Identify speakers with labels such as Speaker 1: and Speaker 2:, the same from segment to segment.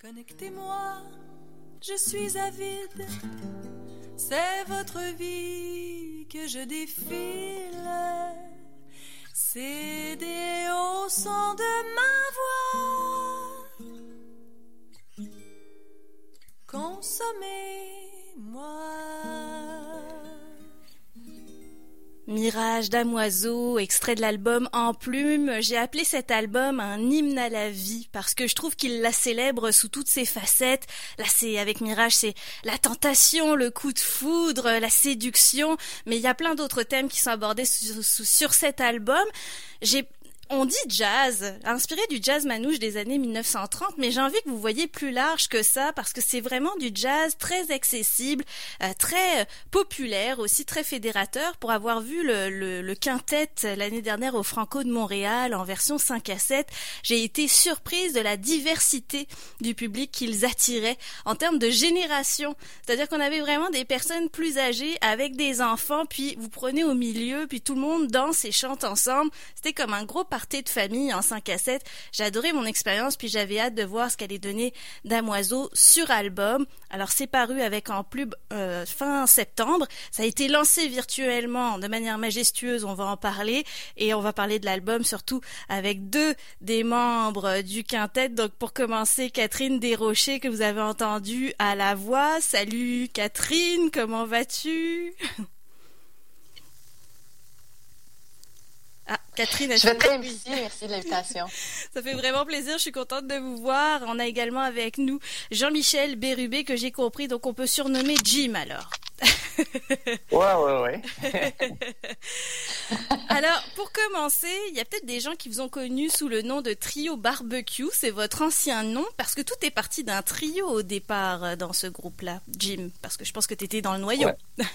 Speaker 1: Connectez-moi, je suis avide. C'est votre vie que je défile. Cédez au son de ma voix. Consommez-moi.
Speaker 2: Mirage damoiseau, extrait de l'album En plume. J'ai appelé cet album un hymne à la vie parce que je trouve qu'il la célèbre sous toutes ses facettes. Là, c'est avec Mirage, c'est la tentation, le coup de foudre, la séduction, mais il y a plein d'autres thèmes qui sont abordés sur, sur cet album. J'ai on dit jazz, inspiré du jazz manouche des années 1930, mais j'ai envie que vous voyez plus large que ça parce que c'est vraiment du jazz très accessible, euh, très euh, populaire, aussi très fédérateur. Pour avoir vu le, le, le quintet l'année dernière au Franco de Montréal en version 5 à 7, j'ai été surprise de la diversité du public qu'ils attiraient en termes de génération. C'est-à-dire qu'on avait vraiment des personnes plus âgées avec des enfants, puis vous prenez au milieu, puis tout le monde danse et chante ensemble. C'était comme un gros de famille en 5 à 7. J'ai adoré mon expérience, puis j'avais hâte de voir ce qu'elle allait donner d'Amoiseau sur album. Alors c'est paru avec en plus euh, fin septembre. Ça a été lancé virtuellement de manière majestueuse, on va en parler. Et on va parler de l'album surtout avec deux des membres du quintet. Donc pour commencer, Catherine Desrochers que vous avez entendu à la voix. Salut Catherine, comment vas-tu Ah, Catherine,
Speaker 3: je vais très bien, merci de l'invitation.
Speaker 2: Ça fait vraiment plaisir, je suis contente de vous voir. On a également avec nous Jean-Michel Bérubé que j'ai compris, donc on peut surnommer Jim alors.
Speaker 4: ouais, ouais, ouais.
Speaker 2: alors, pour commencer, il y a peut-être des gens qui vous ont connu sous le nom de Trio Barbecue, c'est votre ancien nom, parce que tout est parti d'un trio au départ euh, dans ce groupe-là, Jim, parce que je pense que tu étais dans le noyau.
Speaker 4: Ouais,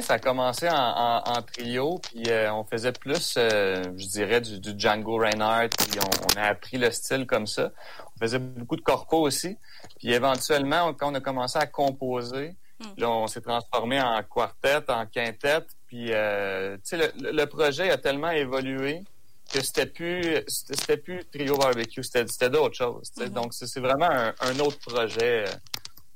Speaker 4: ça a commencé en, trio, puis euh, on faisait plus, euh, je dirais, du, Django Reinhardt, puis on, a appris le style comme ça. On faisait beaucoup de corpo aussi, puis éventuellement, quand on a commencé à composer, hmm. là, on s'est transformé en quartet, en quintette, puis euh, tu sais, le, projet a tellement évolué que c'était plus c'était plus trio barbecue, c'était d'autres choses. Hmm. Donc c'est vraiment un, autre projet,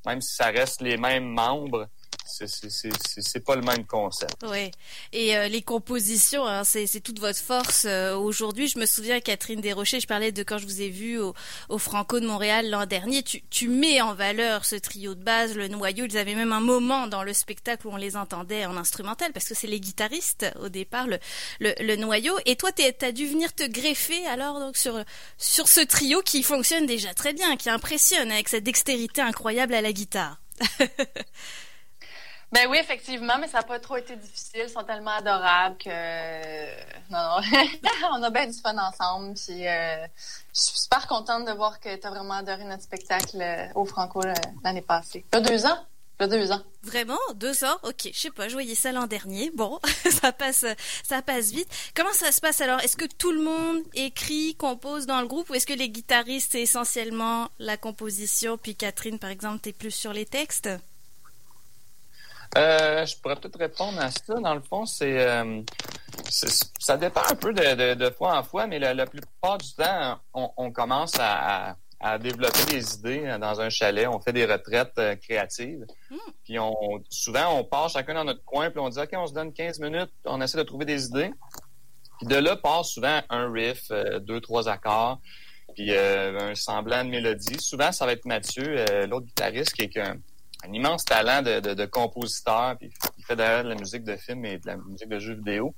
Speaker 4: même si ça reste les mêmes membres c'est pas le même concept.
Speaker 2: Oui. Et euh, les compositions, hein, c'est toute votre force euh, aujourd'hui. Je me souviens, Catherine Desrochers, je parlais de quand je vous ai vu au, Franco de Montréal l'an dernier. Tu, mets en valeur ce trio de base, le noyau. Ils avaient même un moment dans le spectacle où on les entendait en instrumental, parce que c'est les guitaristes au départ, le, noyau. Et toi, tu as dû venir te greffer alors donc sur sur ce trio qui fonctionne déjà très bien, qui impressionne avec cette dextérité incroyable à la guitare.
Speaker 3: Ben oui, effectivement, mais ça n'a pas trop été difficile. Ils sont tellement adorables que non, non. on a bien du fun ensemble. Puis euh, je suis super contente de voir que tu as vraiment adoré notre spectacle euh, au Franco euh, l'année passée. Il y a deux ans? Il y a deux ans.
Speaker 2: Vraiment? Deux ans? Ok, je sais pas, je voyais ça l'an dernier. Bon, ça passe ça passe vite. Comment ça se passe alors? Est-ce que tout le monde écrit, compose dans le groupe ou est-ce que les guitaristes, c'est essentiellement la composition, puis Catherine, par exemple, t'es plus sur les textes?
Speaker 4: Euh, je pourrais peut-être répondre à ça. Dans le fond, c'est euh, ça dépend un peu de, de, fois en fois, mais la, plupart du temps, on, commence à, à, développer des idées dans un chalet. On fait des retraites euh, créatives. Hmm. Puis on souvent, on part chacun dans notre coin, puis on dit OK, on se donne 15 minutes, on essaie de trouver des idées. Puis de là part souvent un riff, deux, trois accords, puis un semblant de mélodie. Souvent, ça va être Mathieu, l'autre guitariste, qui est un immense talent de, de, de compositeur. Puis il fait d'ailleurs de la musique de film et de la musique de jeux vidéo.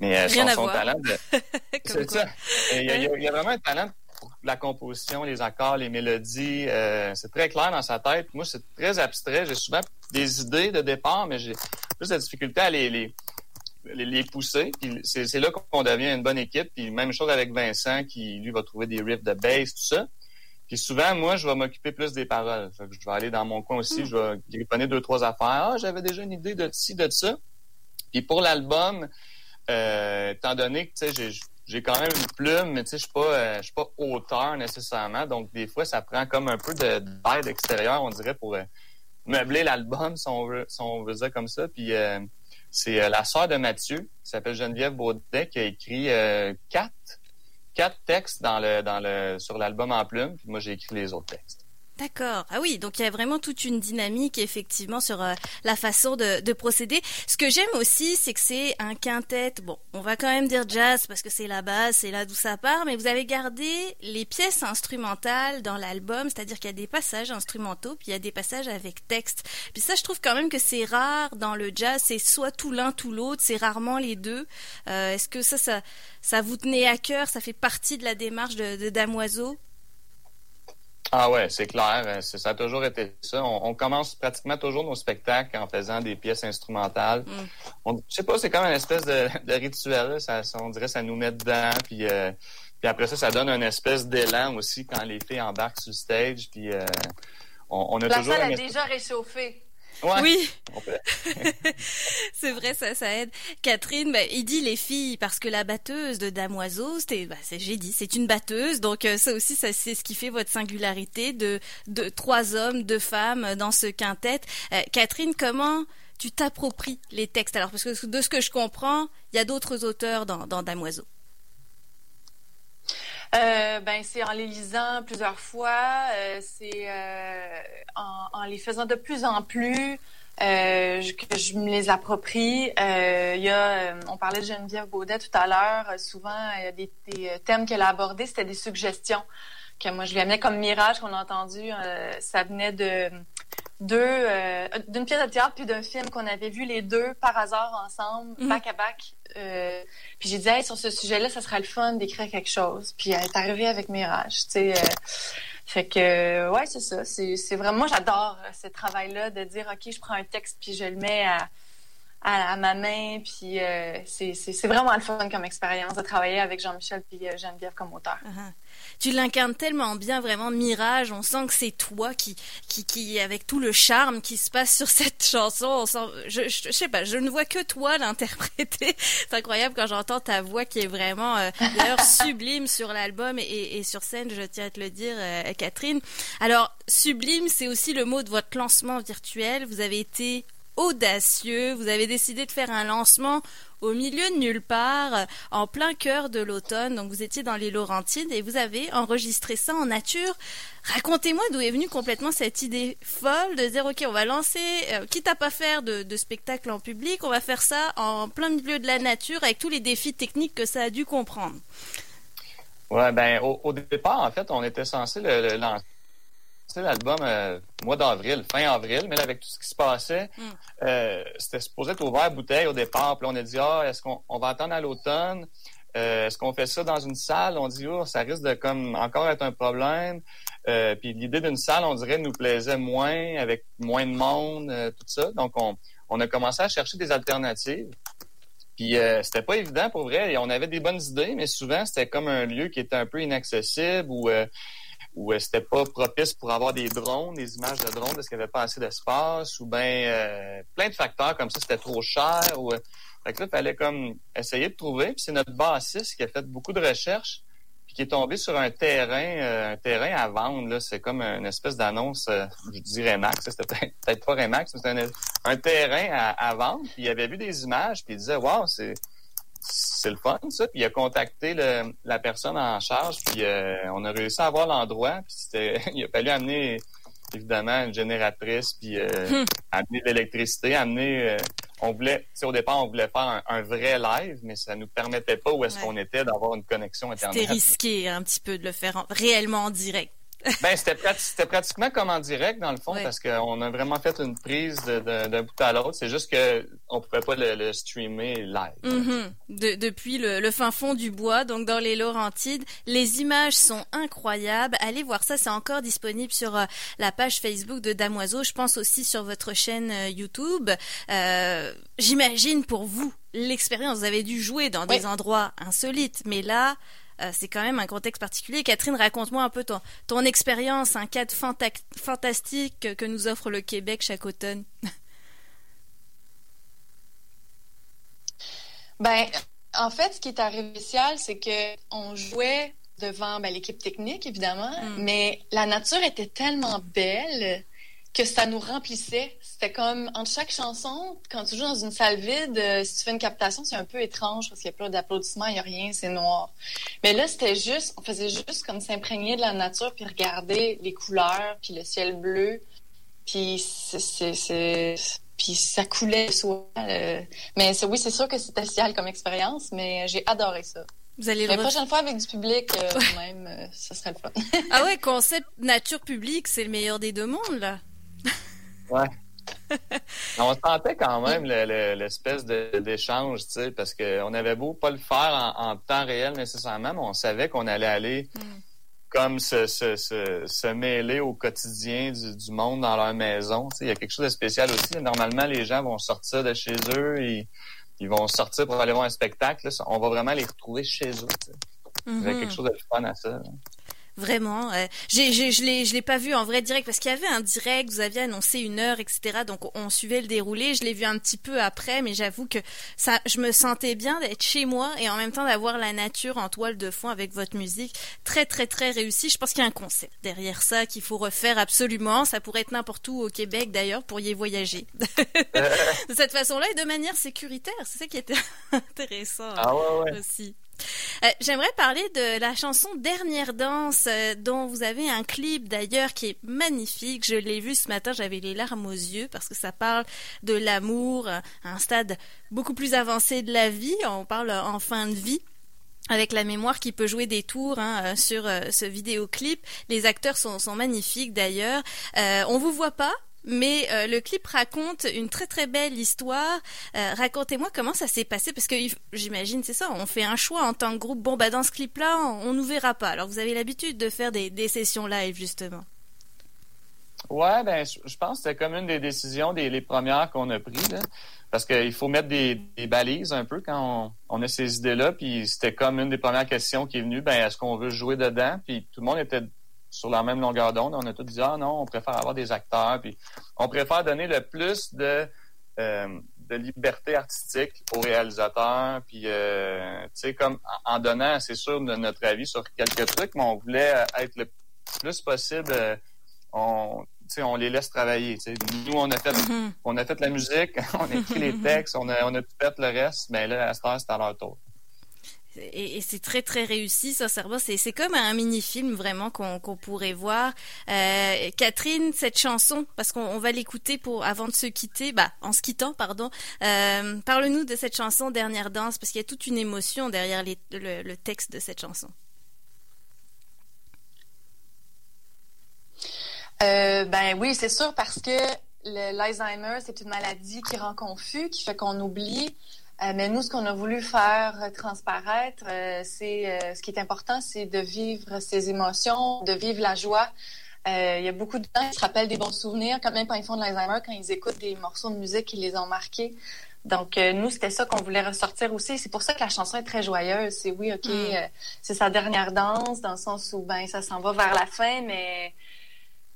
Speaker 4: Mais euh, son, son talent de. c'est ça. Il y, a, il y, a, vraiment un talent pour la composition, les accords, les mélodies. Euh, c'est très clair dans sa tête. Moi, c'est très abstrait. J'ai souvent des idées de départ, mais j'ai plus la difficulté à les, les, les, pousser. c'est là qu'on devient une bonne équipe. Puis même chose avec Vincent, qui lui va trouver des riffs de bass, tout ça. Puis souvent, moi, je vais m'occuper plus des paroles. je vais aller dans mon coin aussi, hmm. je vais gripponner deux, trois affaires. Ah, j'avais déjà une idée de ci, de ça. Puis pour l'album, euh, étant donné que j'ai, j'ai quand même une plume, mais je suis pas, euh, je suis pas auteur nécessairement. Donc des fois, ça prend comme un peu de, d'aide extérieure, on dirait, pour euh, meubler l'album, si on veut, si on veut dire comme ça. Puis c'est la sœur de Mathieu, qui s'appelle Geneviève Baudet, qui a écrit quatre quatre textes dans le, sur l'album en plume, puis moi j'ai écrit les autres textes.
Speaker 2: D'accord. Ah oui, donc il y a vraiment toute une dynamique effectivement sur euh, la façon de, de, procéder. Ce que j'aime aussi, c'est que c'est un quintet. Bon, on va quand même dire jazz parce que c'est la base, c'est là d'où ça part, mais vous avez gardé les pièces instrumentales dans l'album, c'est-à-dire qu'il y a des passages instrumentaux, puis il y a des passages avec texte. Puis ça, je trouve quand même que c'est rare dans le jazz, c'est soit tout l'un, tout l'autre, c'est rarement les deux. Euh, Est-ce que ça, ça, ça vous tenait à cœur Ça fait partie de la démarche de, de Damoiseau?
Speaker 4: Ah ouais, c'est clair. Euh, ça a toujours été ça. On, commence pratiquement toujours nos spectacles en faisant des pièces instrumentales. Mm. On, je sais pas, c'est comme une espèce de, rituel. Ça, on dirait ça nous met dedans. Puis, euh, puis après ça, ça donne une espèce d'élan aussi quand les filles embarquent sur le stage. Puis euh, on, on, a
Speaker 3: La
Speaker 4: toujours...
Speaker 3: salle a déjà réchauffé.
Speaker 2: Oui. c'est vrai, ça, ça aide. Catherine, bah, il dit les filles parce que la batteuse de Damoiseau, c'était, bah, j'ai dit, c'est une batteuse, donc euh, ça aussi, ça, c'est ce qui fait votre singularité de, de trois hommes, deux femmes dans ce quintet. Euh, Catherine, comment tu t'appropries les textes? Alors, parce que de ce que je comprends, il y a d'autres auteurs dans, dans Damoiseau.
Speaker 3: Euh, ben c'est en les lisant plusieurs fois, euh, c'est euh, en, en, les faisant de plus en plus euh, que je me les approprie. Il y a, on parlait de Geneviève Baudet tout à l'heure. Souvent, il y a des, des thèmes qu'elle a abordés, c'était des suggestions que moi je lui amenais comme mirage qu'on a entendu. ça venait de deux euh, d'une pièce de théâtre puis d'un film qu'on avait vu les deux par hasard ensemble, mhm. back à back. Euh, puis j'ai dit hey, sur ce sujet-là, ça serait le fun d'écrire quelque chose. Puis elle est arrivée avec Mirage, tu sais. Euh, fait que ouais, c'est ça. C'est c'est vraiment moi j'adore ce travail-là de dire ok, je prends un texte puis je le mets à à, ma main. Puis euh, c'est vraiment le fun comme expérience de travailler avec Jean-Michel puis euh, Geneviève comme auteur.
Speaker 2: Uh-huh. Tu l'incarnes tellement bien, vraiment Mirage. On sent que c'est toi qui, qui, qui, avec tout le charme qui se passe sur cette chanson, on sent, je, je, sais pas, je ne vois que toi l'interpréter. C'est incroyable quand j'entends ta voix qui est vraiment euh, d'ailleurs sublime sur l'album et, et, sur scène, je tiens à te le dire, euh, Catherine. Alors sublime, c'est aussi le mot de votre lancement virtuel. Vous avez été audacieux. Vous avez décidé de faire un lancement au milieu de nulle part, en plein cœur de l'automne. Donc vous étiez dans les Laurentides et vous avez enregistré ça en nature. Racontez-moi d'où est venue complètement cette idée folle de dire ok on va lancer, euh, quitte à pas faire de, de, spectacle en public, on va faire ça en plein milieu de la nature avec tous les défis techniques que ça a dû comprendre.
Speaker 4: Ouais ben au, départ en fait on était censé le lancer l'album euh, mois d'avril, fin avril, mais là, avec tout ce qui se passait, mm. euh, c'était supposé être ouvert bouteille au départ. Puis on a dit, ah, est-ce qu'on on va attendre à l'automne? Euh, est-ce qu'on fait ça dans une salle? On dit, oh, ça risque de comme encore être un problème. puis l'idée d'une salle, on dirait, nous plaisait moins, avec moins de monde, tout ça. Donc, on, on a commencé à chercher des alternatives. Puis c'était pas évident pour vrai. On avait des bonnes idées, mais souvent c'était comme un lieu qui était un peu inaccessible ou où euh, c'était pas propice pour avoir des drones, des images de drones, parce qu'il n'y avait pas assez d'espace, ou bien euh, plein de facteurs comme ça, c'était trop cher. Ou, euh, fait que là, fallait comme essayer de trouver. Puis c'est notre bassiste qui a fait beaucoup de recherches, puis qui est tombé sur un terrain, un terrain à vendre. Là, c'est comme une espèce d'annonce, je dirais Max, c'était peut-être pas Remax, mais c'était un, terrain à, à, vendre. Puis il avait vu des images, puis il disait, waouh, c'est c'est le fun, ça. Puis il a contacté le, la personne en charge, puis euh, on a réussi à avoir l'endroit. Puis c'était, il a fallu amener évidemment une génératrice, puis euh, hmm. amener de l'électricité, amener. Euh, on voulait, au départ, on voulait faire un, vrai live, mais ça nous permettait pas où est-ce qu'on était d'avoir une connexion internet.
Speaker 2: C'était risqué un petit peu de le faire réellement en direct.
Speaker 4: Ben, c'était, pratiquement comme en direct, dans le fond, parce qu'on a vraiment fait une prise d'un bout à l'autre. C'est juste que on pouvait pas le, streamer live.
Speaker 2: Mm-hmm. depuis le, fin fond du bois, donc dans les Laurentides. Les images sont incroyables. Allez voir ça, c'est encore disponible sur euh, la page Facebook de Damoiseau. Je pense aussi sur votre chaîne euh, YouTube. Euh, j'imagine pour vous, l'expérience, vous avez dû jouer dans des endroits insolites, mais là, euh, c'est quand même un contexte particulier. Catherine, raconte-moi un peu ton, ton expérience, un cadre fantastique que nous offre le Québec chaque automne.
Speaker 3: ben, en fait, ce qui est arrivé spécial, c'est que on jouait devant ben, l'équipe technique, évidemment, mm. mais la nature était tellement belle que ça nous remplissait. C'était comme entre chaque chanson, quand tu joues dans une salle vide, euh, si tu fais une captation, c'est un peu étrange parce qu'il n'y a pas d'applaudissements, il n'y a rien, c'est noir. Mais là, c'était juste, on faisait juste comme s'imprégner de la nature puis regarder les couleurs puis le ciel bleu. Puis c'est puis ça coulait soi. Euh, mais oui, c'est sûr que c'était spécial comme expérience, mais j'ai adoré ça.
Speaker 2: Vous allez
Speaker 3: La prochaine fois avec du public, euh, même, euh, ça serait le fun.
Speaker 2: ah ouais, concept nature publique, c'est le meilleur des deux mondes, là.
Speaker 4: Ouais. on sentait quand même l'espèce d'échange, tu sais, parce qu'on avait beau pas le faire en, temps réel nécessairement, mais on savait qu'on allait aller mm. comme se, se, se, mêler au quotidien du, monde dans leur maison. Tu sais, il y a quelque chose de spécial aussi. Normalement, les gens vont sortir de chez eux et ils vont sortir pour aller voir un spectacle. on va vraiment les retrouver chez eux. Il y a quelque mhm. chose de fun à ça.
Speaker 2: Vraiment. Euh, j'ai, je l'ai, je l'ai pas vu en vrai direct parce qu'il y avait un direct, vous aviez annoncé une heure, etc. Donc on suivait le déroulé. Je l'ai vu un petit peu après, mais j'avoue que ça, je me sentais bien d'être chez moi et en même temps d'avoir la nature en toile de fond avec votre musique. Très très très réussi. Je pense qu'il y a un concept derrière ça qu'il faut refaire absolument. Ça pourrait être n'importe où au Québec d'ailleurs pour y voyager de cette façon-là et de manière sécuritaire. C'est ça qui était intéressant
Speaker 4: ah ouais, ouais.
Speaker 2: aussi. Euh, j'aimerais parler de la chanson Dernière danse, euh, dont vous avez un clip d'ailleurs qui est magnifique. Je l'ai vu ce matin, j'avais les larmes aux yeux parce que ça parle de l'amour à un stade beaucoup plus avancé de la vie. On parle en fin de vie avec la mémoire qui peut jouer des tours hein, euh, sur ce vidéoclip. Les acteurs sont, sont magnifiques d'ailleurs. Euh, on vous voit pas, mais euh, le clip raconte une très très belle histoire. Euh, racontez-moi comment ça s'est passé, parce que j'imagine c'est ça, on fait un choix en tant que groupe. Bon bah dans ce clip-là, on, nous verra pas. Alors vous avez l'habitude de faire des, sessions live justement.
Speaker 4: Ouais, ben je pense que c'était comme une des décisions des les premières qu'on a prises. parce qu'il faut mettre des, balises un peu quand on, a ces idées-là. Puis c'était comme une des premières questions qui est venue, ben est-ce qu'on veut jouer dedans? Puis tout le monde était sur la même longueur d'onde. On a tous dit ah non, on préfère avoir des acteurs, puis on préfère donner le plus de euh, de liberté artistique aux réalisateurs, puis euh, tu sais comme en donnant, c'est sûr de notre avis sur quelques trucs, mais on voulait être le plus possible. Euh, on on les laisse travailler. Nous, on a fait mm-hmm. on a fait la musique, on a écrit les textes, on a, on a tout fait le reste, mais là, à ce temps, c'est à leur tour
Speaker 2: et, c'est très très réussi sincèrement. C'est c'est comme un mini film vraiment qu'on pourrait voir. Euh, Catherine cette chanson parce qu'on va l'écouter pour avant de se quitter bah en se quittant pardon. Euh, parle-nous de cette chanson dernière danse parce qu'il y a toute une émotion derrière le texte de cette chanson.
Speaker 3: Euh, ben oui c'est sûr parce que l'Alzheimer c'est une maladie qui rend confus qui fait qu'on oublie euh, mais nous, ce qu'on a voulu faire transparaître, euh, c'est euh, ce qui est important, c'est de vivre ses émotions, de vivre la joie. Il y a beaucoup de gens qui se rappellent des bons souvenirs, quand même quand ils font de l'Alzheimer, quand ils écoutent des morceaux de musique qui les ont marqués. Donc nous, c'était ça qu'on voulait ressortir aussi. C'est pour ça que la chanson est très joyeuse. C'est oui, ok, mm. c'est sa dernière danse, dans le sens où ben ça s'en va vers la fin, mais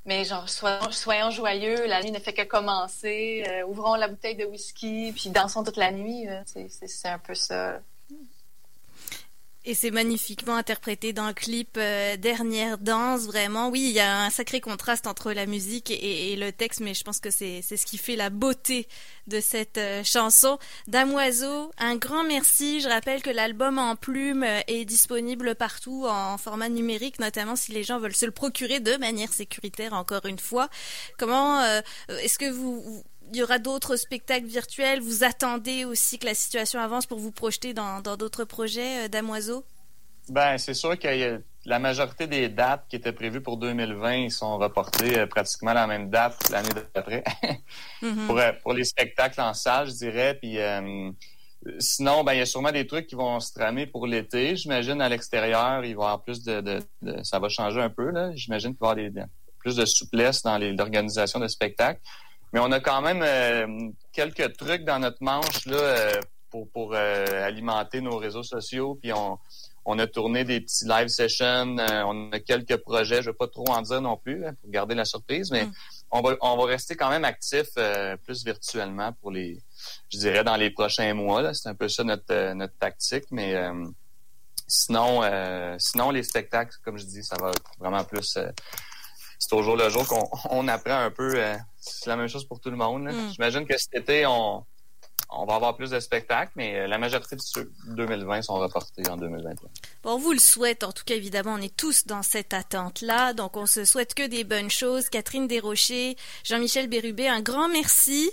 Speaker 3: mais genre, soyons, joyeux, la nuit ne fait que commencer, euh, ouvrons la bouteille de whisky, puis dansons toute la nuit. C'est un peu ça.
Speaker 2: Et c'est magnifiquement interprété dans le clip euh, Dernière danse, vraiment. Oui, il y a un sacré contraste entre la musique et, le texte, mais je pense que c'est ce qui fait la beauté de cette euh, chanson. Damoiseau, un grand merci. Je rappelle que l'album en plume euh, est disponible partout en format numérique, notamment si les gens veulent se le procurer de manière sécuritaire, encore une fois. Comment est-ce que vous il y aura d'autres spectacles virtuels. Vous attendez aussi que la situation avance pour vous projeter dans d'autres projets euh, d'Amoiseau?
Speaker 4: Ben, c'est sûr que la majorité des dates qui étaient prévues pour 2020 sont reportées euh, pratiquement à la même date l'année d'après. Mm-hmm. Euh, pour, les spectacles en salle, je dirais. Puis sinon, ben il y a sûrement des trucs qui vont se tramer pour l'été. J'imagine à l'extérieur, il va y avoir plus de, ça va changer un peu là. J'imagine qu'il va y avoir plus de souplesse dans l'organisation de spectacles. Mais on a quand même euh, quelques trucs dans notre manche là euh, pour, pour euh, alimenter nos réseaux sociaux. Puis on, on a tourné des petits live sessions. on a quelques projets. Je vais pas trop en dire non plus hein, pour garder la surprise, mais mm. on va on va rester quand même actif plus virtuellement pour les, je dirais dans les prochains mois. C'est un peu ça notre notre tactique, mais sinon sinon les spectacles, comme je dis, ça va vraiment plus c'est au jour le jour qu'on on apprend un peu. euh, c'est la même chose pour tout le monde.
Speaker 2: Mm.
Speaker 4: J'imagine que cet été, on, on va avoir plus de spectacles, mais euh, la majorité de ceux de 2020 sont reportés en 2021.
Speaker 2: Bon, on vous le souhaite, en tout cas, évidemment, on est tous dans cette attente-là, donc on se souhaite que des bonnes choses. Catherine Desrochers, Jean-Michel Bérubé, un grand merci.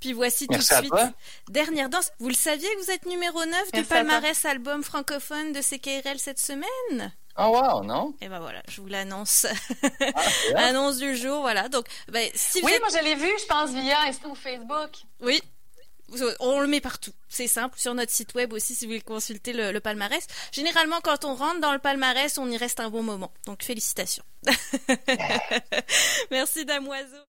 Speaker 2: Puis voici
Speaker 4: Merci
Speaker 2: tout de suite,
Speaker 4: toi.
Speaker 2: dernière danse. Vous le saviez que vous êtes numéro 9 du
Speaker 3: Merci
Speaker 2: palmarès album francophone de CKRL cette semaine?
Speaker 4: Oh wow, non?
Speaker 2: Et ben voilà, je vous l'annonce.
Speaker 4: Ah?
Speaker 2: Annonce du jour, voilà. Donc, ben, si vous
Speaker 3: Oui,
Speaker 2: êtes-
Speaker 3: moi, je l'ai vu, je pense, via Insta ou Facebook.
Speaker 2: Oui. On le met partout. C'est simple. Sur notre site web aussi, si vous voulez consulter le, le palmarès. Généralement, quand on rentre dans le palmarès, on y reste un bon moment. Donc, félicitations. Merci, Damoiseau.